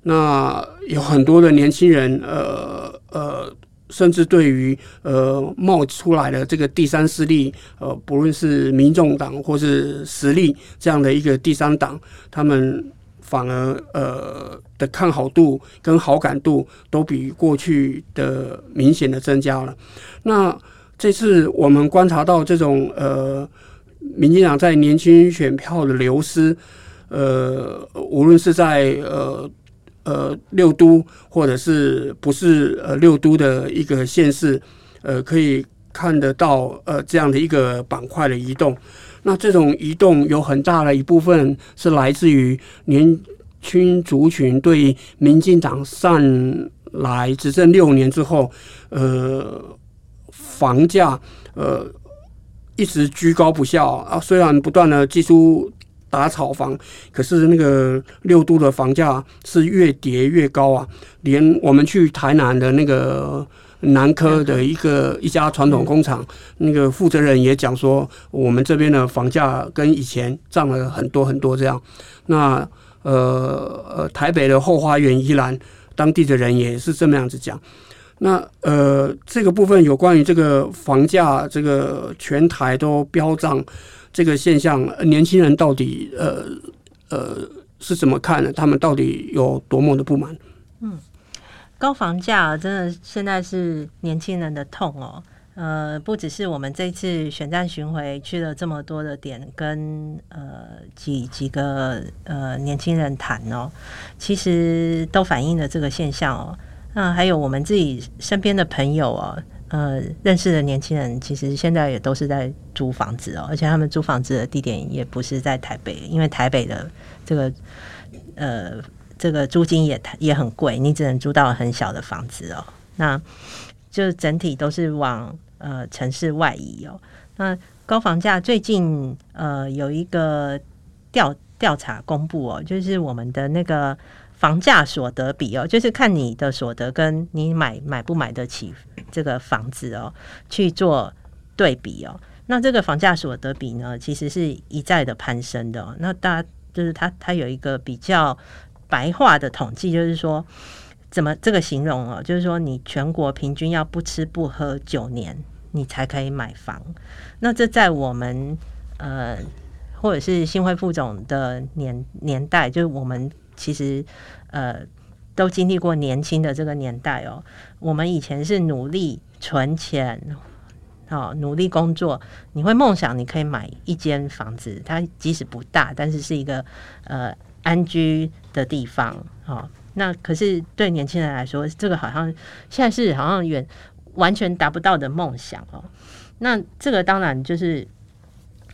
那有很多的年轻人，呃呃，甚至对于呃冒出来的这个第三势力，呃，不论是民众党或是实力这样的一个第三党，他们反而呃的看好度跟好感度都比过去的明显的增加了。那这次我们观察到这种呃，民进党在年轻选票的流失，呃，无论是在呃。呃六都或者是不是呃六都的一个县市，呃，可以看得到呃这样的一个板块的移动。那这种移动有很大的一部分是来自于年轻族群对民进党上来执政六年之后，呃，房价呃一直居高不下啊。虽然不断的祭出打炒房，可是那个六都的房价是越跌越高啊。连我们去台南的那个。南科的一个一家传统工厂，那个负责人也讲说，我们这边的房价跟以前涨了很多很多这样。那呃呃，台北的后花园宜兰当地的人也是这么样子讲。那呃，这个部分有关于这个房价，这个全台都飙涨这个现象，年轻人到底呃呃是怎么看的？他们到底有多么的不满？嗯。高房价真的现在是年轻人的痛哦。呃，不只是我们这次选战巡回去了这么多的点，跟呃几几个呃年轻人谈哦，其实都反映了这个现象哦。那还有我们自己身边的朋友哦，呃，认识的年轻人，其实现在也都是在租房子哦，而且他们租房子的地点也不是在台北，因为台北的这个呃。这个租金也也很贵，你只能租到很小的房子哦。那就整体都是往呃城市外移哦。那高房价最近呃有一个调调查公布哦，就是我们的那个房价所得比哦，就是看你的所得跟你买买不买得起这个房子哦去做对比哦。那这个房价所得比呢，其实是一再的攀升的哦。那大家就是它它有一个比较。白话的统计就是说，怎么这个形容哦？就是说，你全国平均要不吃不喝九年，你才可以买房。那这在我们呃，或者是新会副总的年年代，就是我们其实呃都经历过年轻的这个年代哦。我们以前是努力存钱，哦，努力工作，你会梦想你可以买一间房子，它即使不大，但是是一个呃。安居的地方，哦，那可是对年轻人来说，这个好像现在是好像远完全达不到的梦想哦。那这个当然就是，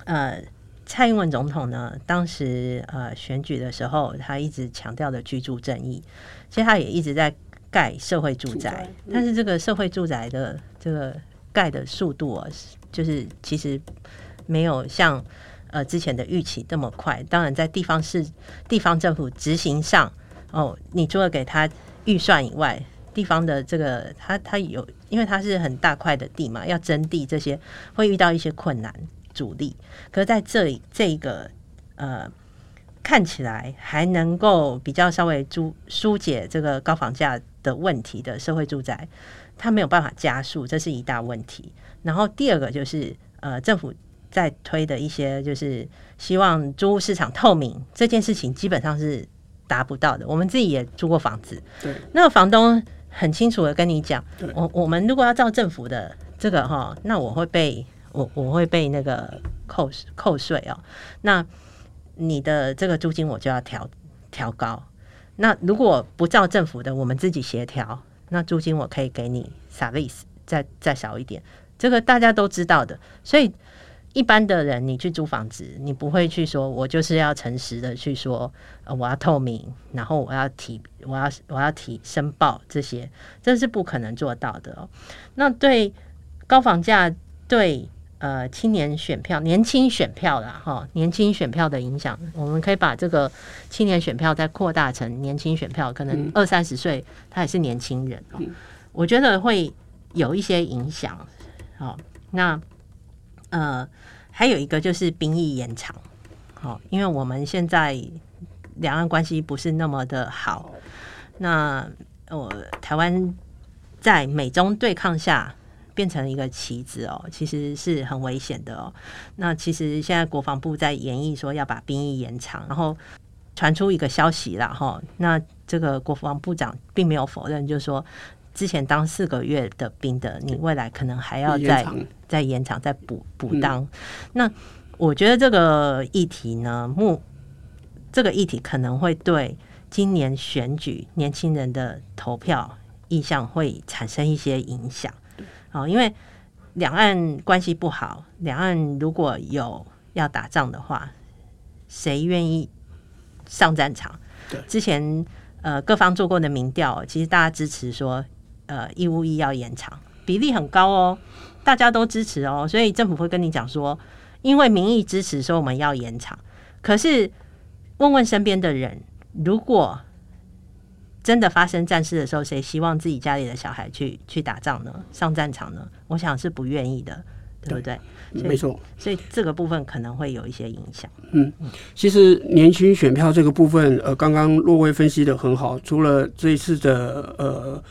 呃，蔡英文总统呢，当时呃选举的时候，他一直强调的居住正义，其实他也一直在盖社会住宅，但是这个社会住宅的这个盖的速度啊，就是其实没有像。呃，之前的预期这么快，当然在地方市、地方政府执行上，哦，你除了给他预算以外，地方的这个他他有，因为他是很大块的地嘛，要征地这些会遇到一些困难阻力。可是在这里这一个呃，看起来还能够比较稍微疏疏解这个高房价的问题的社会住宅，它没有办法加速，这是一大问题。然后第二个就是呃，政府。在推的一些就是希望租屋市场透明这件事情，基本上是达不到的。我们自己也租过房子，对，那个房东很清楚的跟你讲，我我们如果要照政府的这个哈，那我会被我我会被那个扣扣税哦。那你的这个租金我就要调调高。那如果不照政府的，我们自己协调，那租金我可以给你 service 再再少一点。这个大家都知道的，所以。一般的人，你去租房子，你不会去说，我就是要诚实的去说，呃，我要透明，然后我要提，我要我要提申报这些，这是不可能做到的哦。那对高房价对呃青年选票、年轻选票啦，哈，年轻选票的影响，我们可以把这个青年选票再扩大成年轻选票，可能二三十岁他也是年轻人哦。我觉得会有一些影响。好，那。呃，还有一个就是兵役延长，好，因为我们现在两岸关系不是那么的好，那我、呃、台湾在美中对抗下变成一个棋子哦，其实是很危险的哦。那其实现在国防部在研议说要把兵役延长，然后传出一个消息了哈，那这个国防部长并没有否认，就是说。之前当四个月的兵的，你未来可能还要再再延长、再补补当。嗯、那我觉得这个议题呢，目这个议题可能会对今年选举年轻人的投票意向会产生一些影响。哦，因为两岸关系不好，两岸如果有要打仗的话，谁愿意上战场？对，之前呃各方做过的民调，其实大家支持说，呃义务役要延长，比例很高哦，大家都支持哦，所以政府会跟你讲说，因为民意支持，说我们要延长。可是问问身边的人，如果真的发生战事的时候，谁希望自己家里的小孩去去打仗呢？上战场呢？我想是不愿意的，对不对？对，没错。所以这个部分可能会有一些影响。嗯，其实年轻选票这个部分，呃，刚刚若威分析的很好。除了这一次的呃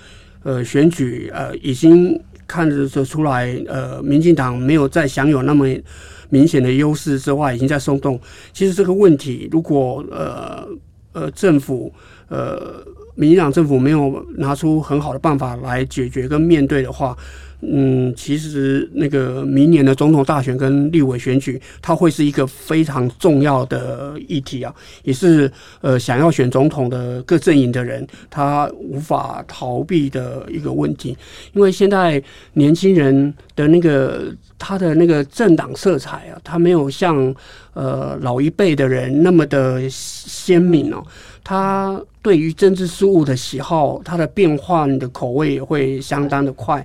呃选举，呃，已经看得出来，呃，民进党没有再享有那么明显的优势之外，已经在松动。其实这个问题，如果呃呃政府呃。民进党政府没有拿出很好的办法来解决跟面对的话，嗯，其实那个明年的总统大选跟立委选举，它会是一个非常重要的议题啊，也是呃想要选总统的各阵营的人他无法逃避的一个问题，因为现在年轻人的那个他的那个政党色彩啊，他没有像呃老一辈的人那么的鲜明哦。他对于政治事物的喜好，它的变换的口味也会相当的快。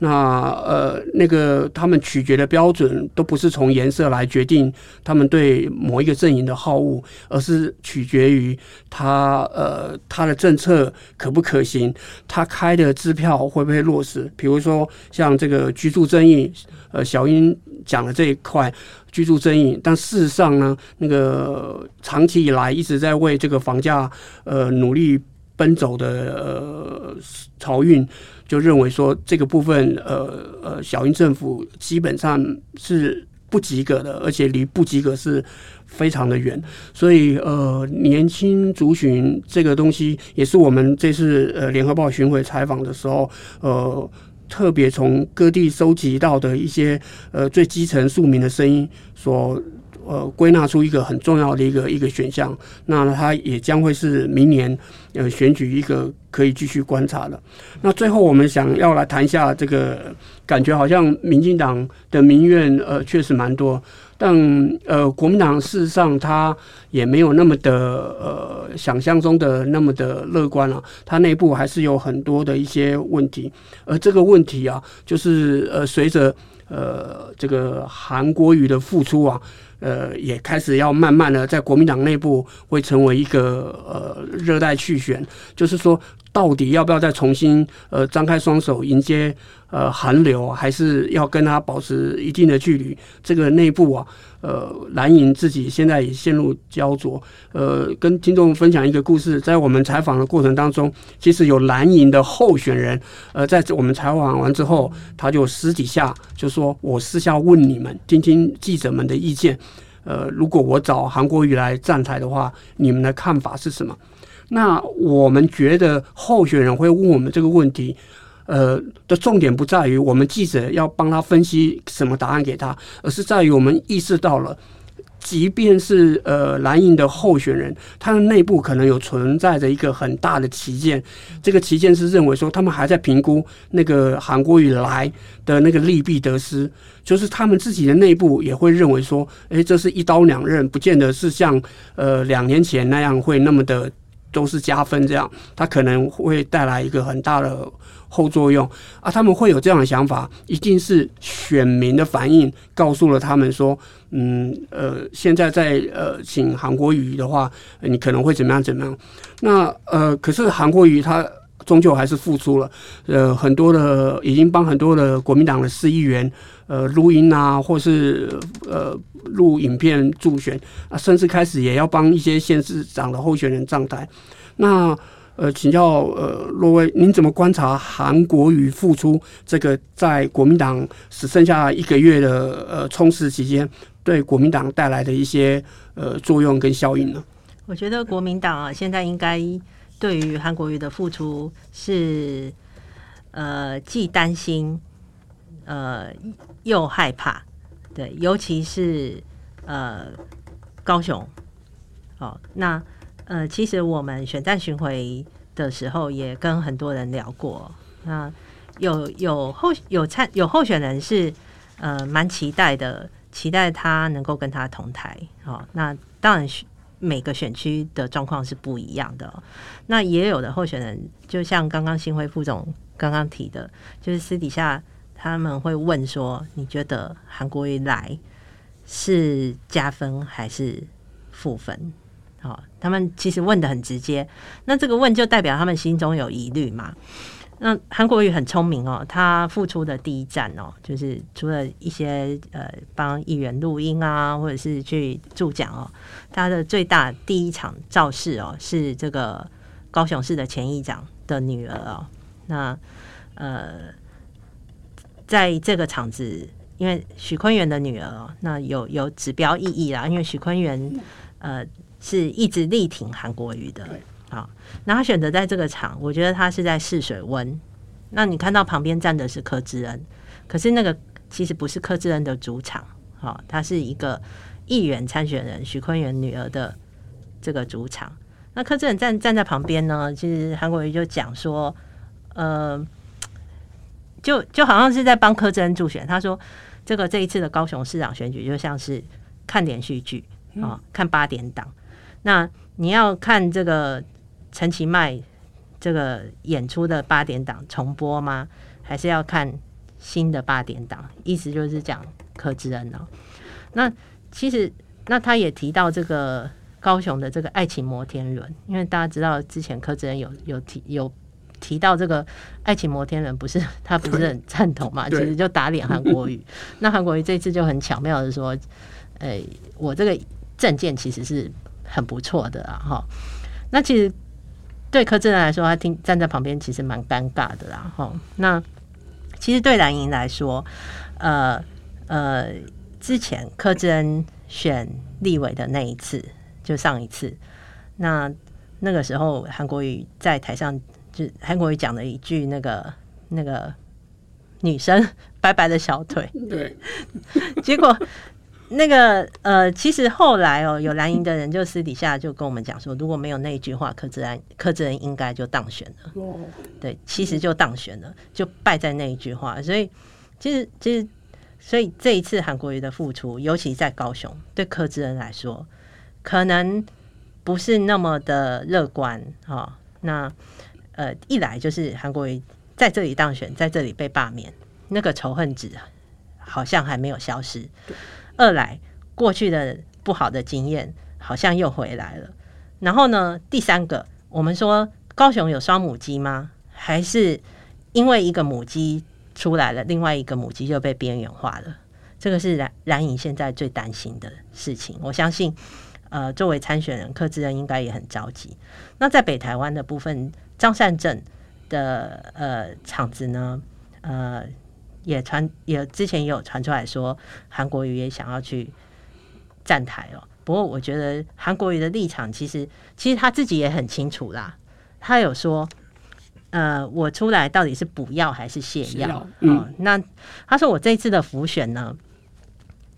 那呃，那个他们取决的标准都不是从颜色来决定他们对某一个阵营的好恶，而是取决于他呃他的政策可不可行，他开的支票会不会落实。比如说像这个居住争议，呃，小英讲了这一块。居住争议，但事实上呢，那个长期以来一直在为这个房价呃努力奔走的呃漕运，就认为说这个部分呃呃小英政府基本上是不及格的，而且离不及格是非常的远。所以呃年轻族群这个东西，也是我们这次呃联合报巡回采访的时候呃。特别从各地收集到的一些呃最基层庶民的声音，所呃归纳出一个很重要的一个一个选项，那它也将会是明年呃选举一个可以继续观察的。那最后我们想要来谈一下这个，感觉好像民进党的民怨呃确实蛮多。但呃，国民党事实上他也没有那么的呃想象中的那么的乐观了，他内部还是有很多的一些问题，而这个问题啊，就是呃随着呃这个韩国瑜的复出啊。呃，也开始要慢慢的在国民党内部会成为一个呃热带气旋，就是说，到底要不要再重新呃张开双手迎接呃韩流，还是要跟他保持一定的距离？这个内部啊，呃蓝营自己现在也陷入焦灼。呃，跟听众分享一个故事，在我们采访的过程当中，其实有蓝营的候选人，呃，在我们采访完之后，他就私底下就说：“我私下问你们，听听记者们的意见。”呃，如果我找韩国瑜来站台的话，你们的看法是什么？那我们觉得候选人会问我们这个问题，呃，的重点不在于我们记者要帮他分析什么答案给他，而是在于我们意识到了。即便是呃蓝营的候选人，他的内部可能有存在着一个很大的歧见，这个歧见是认为说他们还在评估那个韩国瑜来的那个利弊得失，就是他们自己的内部也会认为说，诶，这是一刀两刃，不见得是像呃两年前那样会那么的都是加分这样，他可能会带来一个很大的。后作用啊，他们会有这样的想法，一定是选民的反应告诉了他们说，嗯呃，现在在呃请韩国瑜的话，你可能会怎么样怎么样？那呃，可是韩国瑜他终究还是付出了，呃，很多的已经帮很多的国民党的市议员呃录音啊，或是呃录影片助选啊，甚至开始也要帮一些县市长的候选人站台，那。呃，请教呃，若威，您怎么观察韩国瑜复出这个在国民党只剩下一个月的呃冲刺期间，对国民党带来的一些呃作用跟效应呢？我觉得国民党啊，现在应该对于韩国瑜的复出是呃既担心呃又害怕，对，尤其是呃高雄，哦，那。呃，其实我们选战巡回的时候也跟很多人聊过，那有有候有参有候选人是呃蛮期待的，期待他能够跟他同台。哦，那当然每个选区的状况是不一样的，那也有的候选人，就像刚刚新辉副总刚刚提的，就是私底下他们会问说：“你觉得韩国瑜来是加分还是负分？”好，他们其实问得很直接。那这个问就代表他们心中有疑虑嘛？那韩国瑜很聪明哦，他付出的第一站哦，就是除了一些呃帮议员录音啊，或者是去助讲哦，他的最大第一场造势哦，是这个高雄市的前议长的女儿哦。那呃，在这个场子，因为许坤元的女儿哦，那有有指标意义啦，因为许坤元呃。是一直力挺韩国瑜的，好，那他选择在这个场，我觉得他是在试水温。那你看到旁边站的是柯志恩，可是那个其实不是柯志恩的主场，好，他是一个议员参选人许坤元女儿的这个主场。那柯志恩站站在旁边呢，其实韩国瑜就讲说，呃，就就好像是在帮柯志恩助选。他说，这个这一次的高雄市长选举就像是看连续剧啊，看八点档。那你要看这个陈其迈这个演出的八点档重播吗？还是要看新的八点档？意思就是讲柯志恩哦。那其实那他也提到这个高雄的这个爱情摩天轮，因为大家知道之前柯志恩有有提有提到这个爱情摩天轮，不是 他不是很赞同嘛？其实就打脸韩国瑜。那韩国瑜这次就很巧妙的说：“哎、欸，我这个证件其实是。”很不错的啊，哈。那其实对柯志恩来说，他听站在旁边其实蛮尴尬的啦，哈。那其实对蓝营来说，呃呃，之前柯志恩选立委的那一次，就上一次，那那个时候韩国瑜在台上就韩国瑜讲了一句那个那个女生 白白的小腿，对，结果。那个呃，其实后来哦，有蓝营的人就私底下就跟我们讲说，如果没有那一句话，柯志安柯志恩应该就当选了。对，其实就当选了，就败在那一句话。所以其实其实，所以这一次韩国瑜的付出，尤其在高雄，对柯志恩来说，可能不是那么的乐观哦。那呃，一来就是韩国瑜在这里当选，在这里被罢免，那个仇恨值好像还没有消失。二来，过去的不好的经验好像又回来了。然后呢，第三个，我们说高雄有双母鸡吗？还是因为一个母鸡出来了，另外一个母鸡就被边缘化了？这个是蓝蓝营现在最担心的事情。我相信，呃，作为参选人柯志恩应该也很着急。那在北台湾的部分，张善政的呃场子呢，呃。也传也之前也有传出来说，韩国瑜也想要去站台哦。不过我觉得韩国瑜的立场其实其实他自己也很清楚啦。他有说，呃，我出来到底是补药还是泻药？嗯、哦，那他说我这次的浮选呢，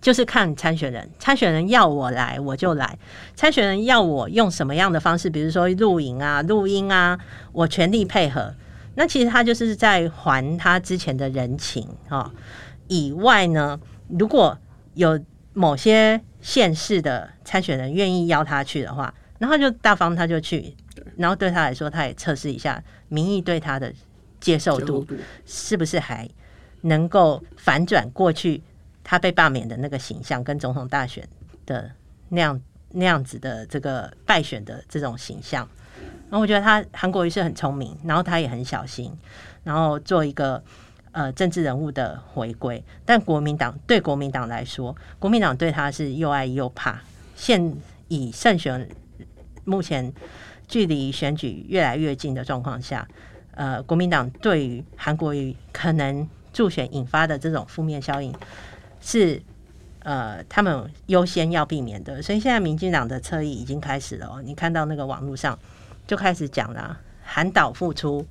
就是看参选人，参选人要我来我就来，参选人要我用什么样的方式，比如说录影啊、录音啊，我全力配合。那其实他就是在还他之前的人情啊。以外呢，如果有某些县市的参选人愿意邀他去的话，然后就大方他就去，然后对他来说，他也测试一下民意对他的接受度是不是还能够反转过去他被罢免的那个形象，跟总统大选的那样那样子的这个败选的这种形象。然后我觉得他韩国瑜是很聪明，然后他也很小心，然后做一个呃政治人物的回归。但国民党对国民党来说，国民党对他是又爱又怕。现以胜选目前距离选举越来越近的状况下，呃，国民党对于韩国瑜可能助选引发的这种负面效应是呃他们优先要避免的。所以现在民进党的侧翼已经开始了哦，你看到那个网络上。就开始讲了，韩导复出，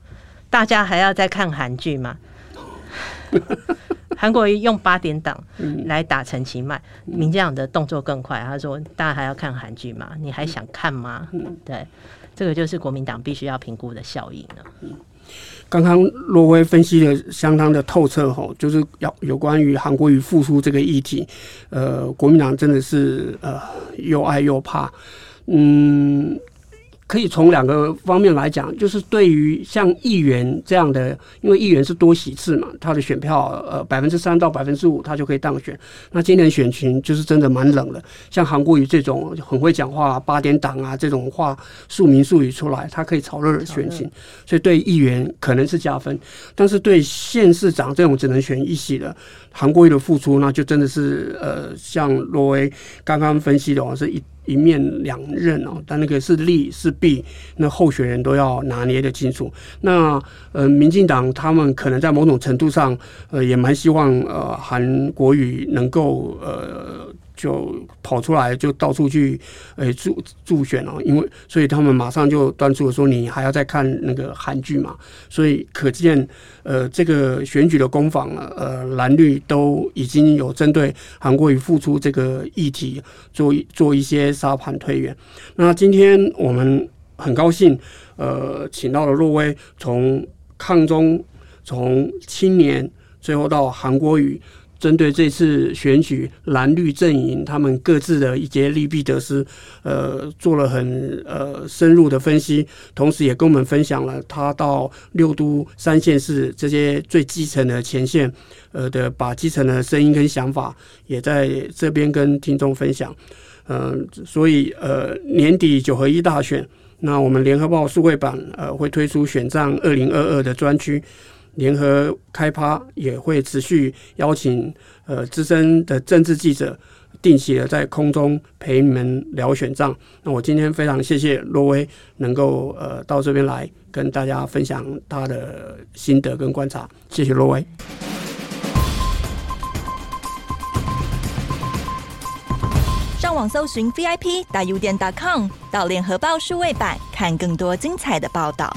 大家还要再看韩剧吗？韩国瑜用八点档来打陈其迈，民进党的动作更快。他说：“大家还要看韩剧吗？你还想看吗？”对，这个就是国民党必须要评估的效应了。刚刚罗威分析的相当的透彻吼，就是要有关于韩国瑜复苏这个议题，呃，国民党真的是呃又爱又怕，嗯。可以从两个方面来讲，就是对于像议员这样的，因为议员是多席次嘛，他的选票呃百分之三到百分之五，他就可以当选。那今年选情就是真的蛮冷的，像韩国瑜这种很会讲话、八点档啊这种话庶民术语出来，他可以炒热选情，所以对议员可能是加分。但是对县市长这种只能选一席的韩国瑜的付出，那就真的是呃，像罗威刚刚分析的话是一。一面两刃哦，但那个是利是弊，那候选人都要拿捏的清楚。那呃，民进党他们可能在某种程度上，呃，也蛮希望呃韩国语能够呃。就跑出来，就到处去诶助助选哦，因为所以他们马上就端出了说，你还要再看那个韩剧嘛，所以可见呃这个选举的攻防，呃蓝绿都已经有针对韩国瑜复出这个议题做做一些沙盘推演。那今天我们很高兴，呃，请到了若威，从抗中，从青年，最后到韩国瑜。针对这次选举蓝绿阵营，他们各自的一些利弊得失，呃，做了很呃深入的分析，同时也跟我们分享了他到六都三县市这些最基层的前线，呃的把基层的声音跟想法也在这边跟听众分享。嗯、所以呃年底九合一大选，那我们联合报数位版呃会推出选战二零二二的专区。联合开趴也会持续邀请呃资深的政治记者，定期的在空中陪你们聊选战。那我今天非常谢谢罗威能够呃到这边来跟大家分享他的心得跟观察，谢谢罗威。上网搜寻 VIP 大 U 点 .com，到联合报数位版看更多精彩的报道。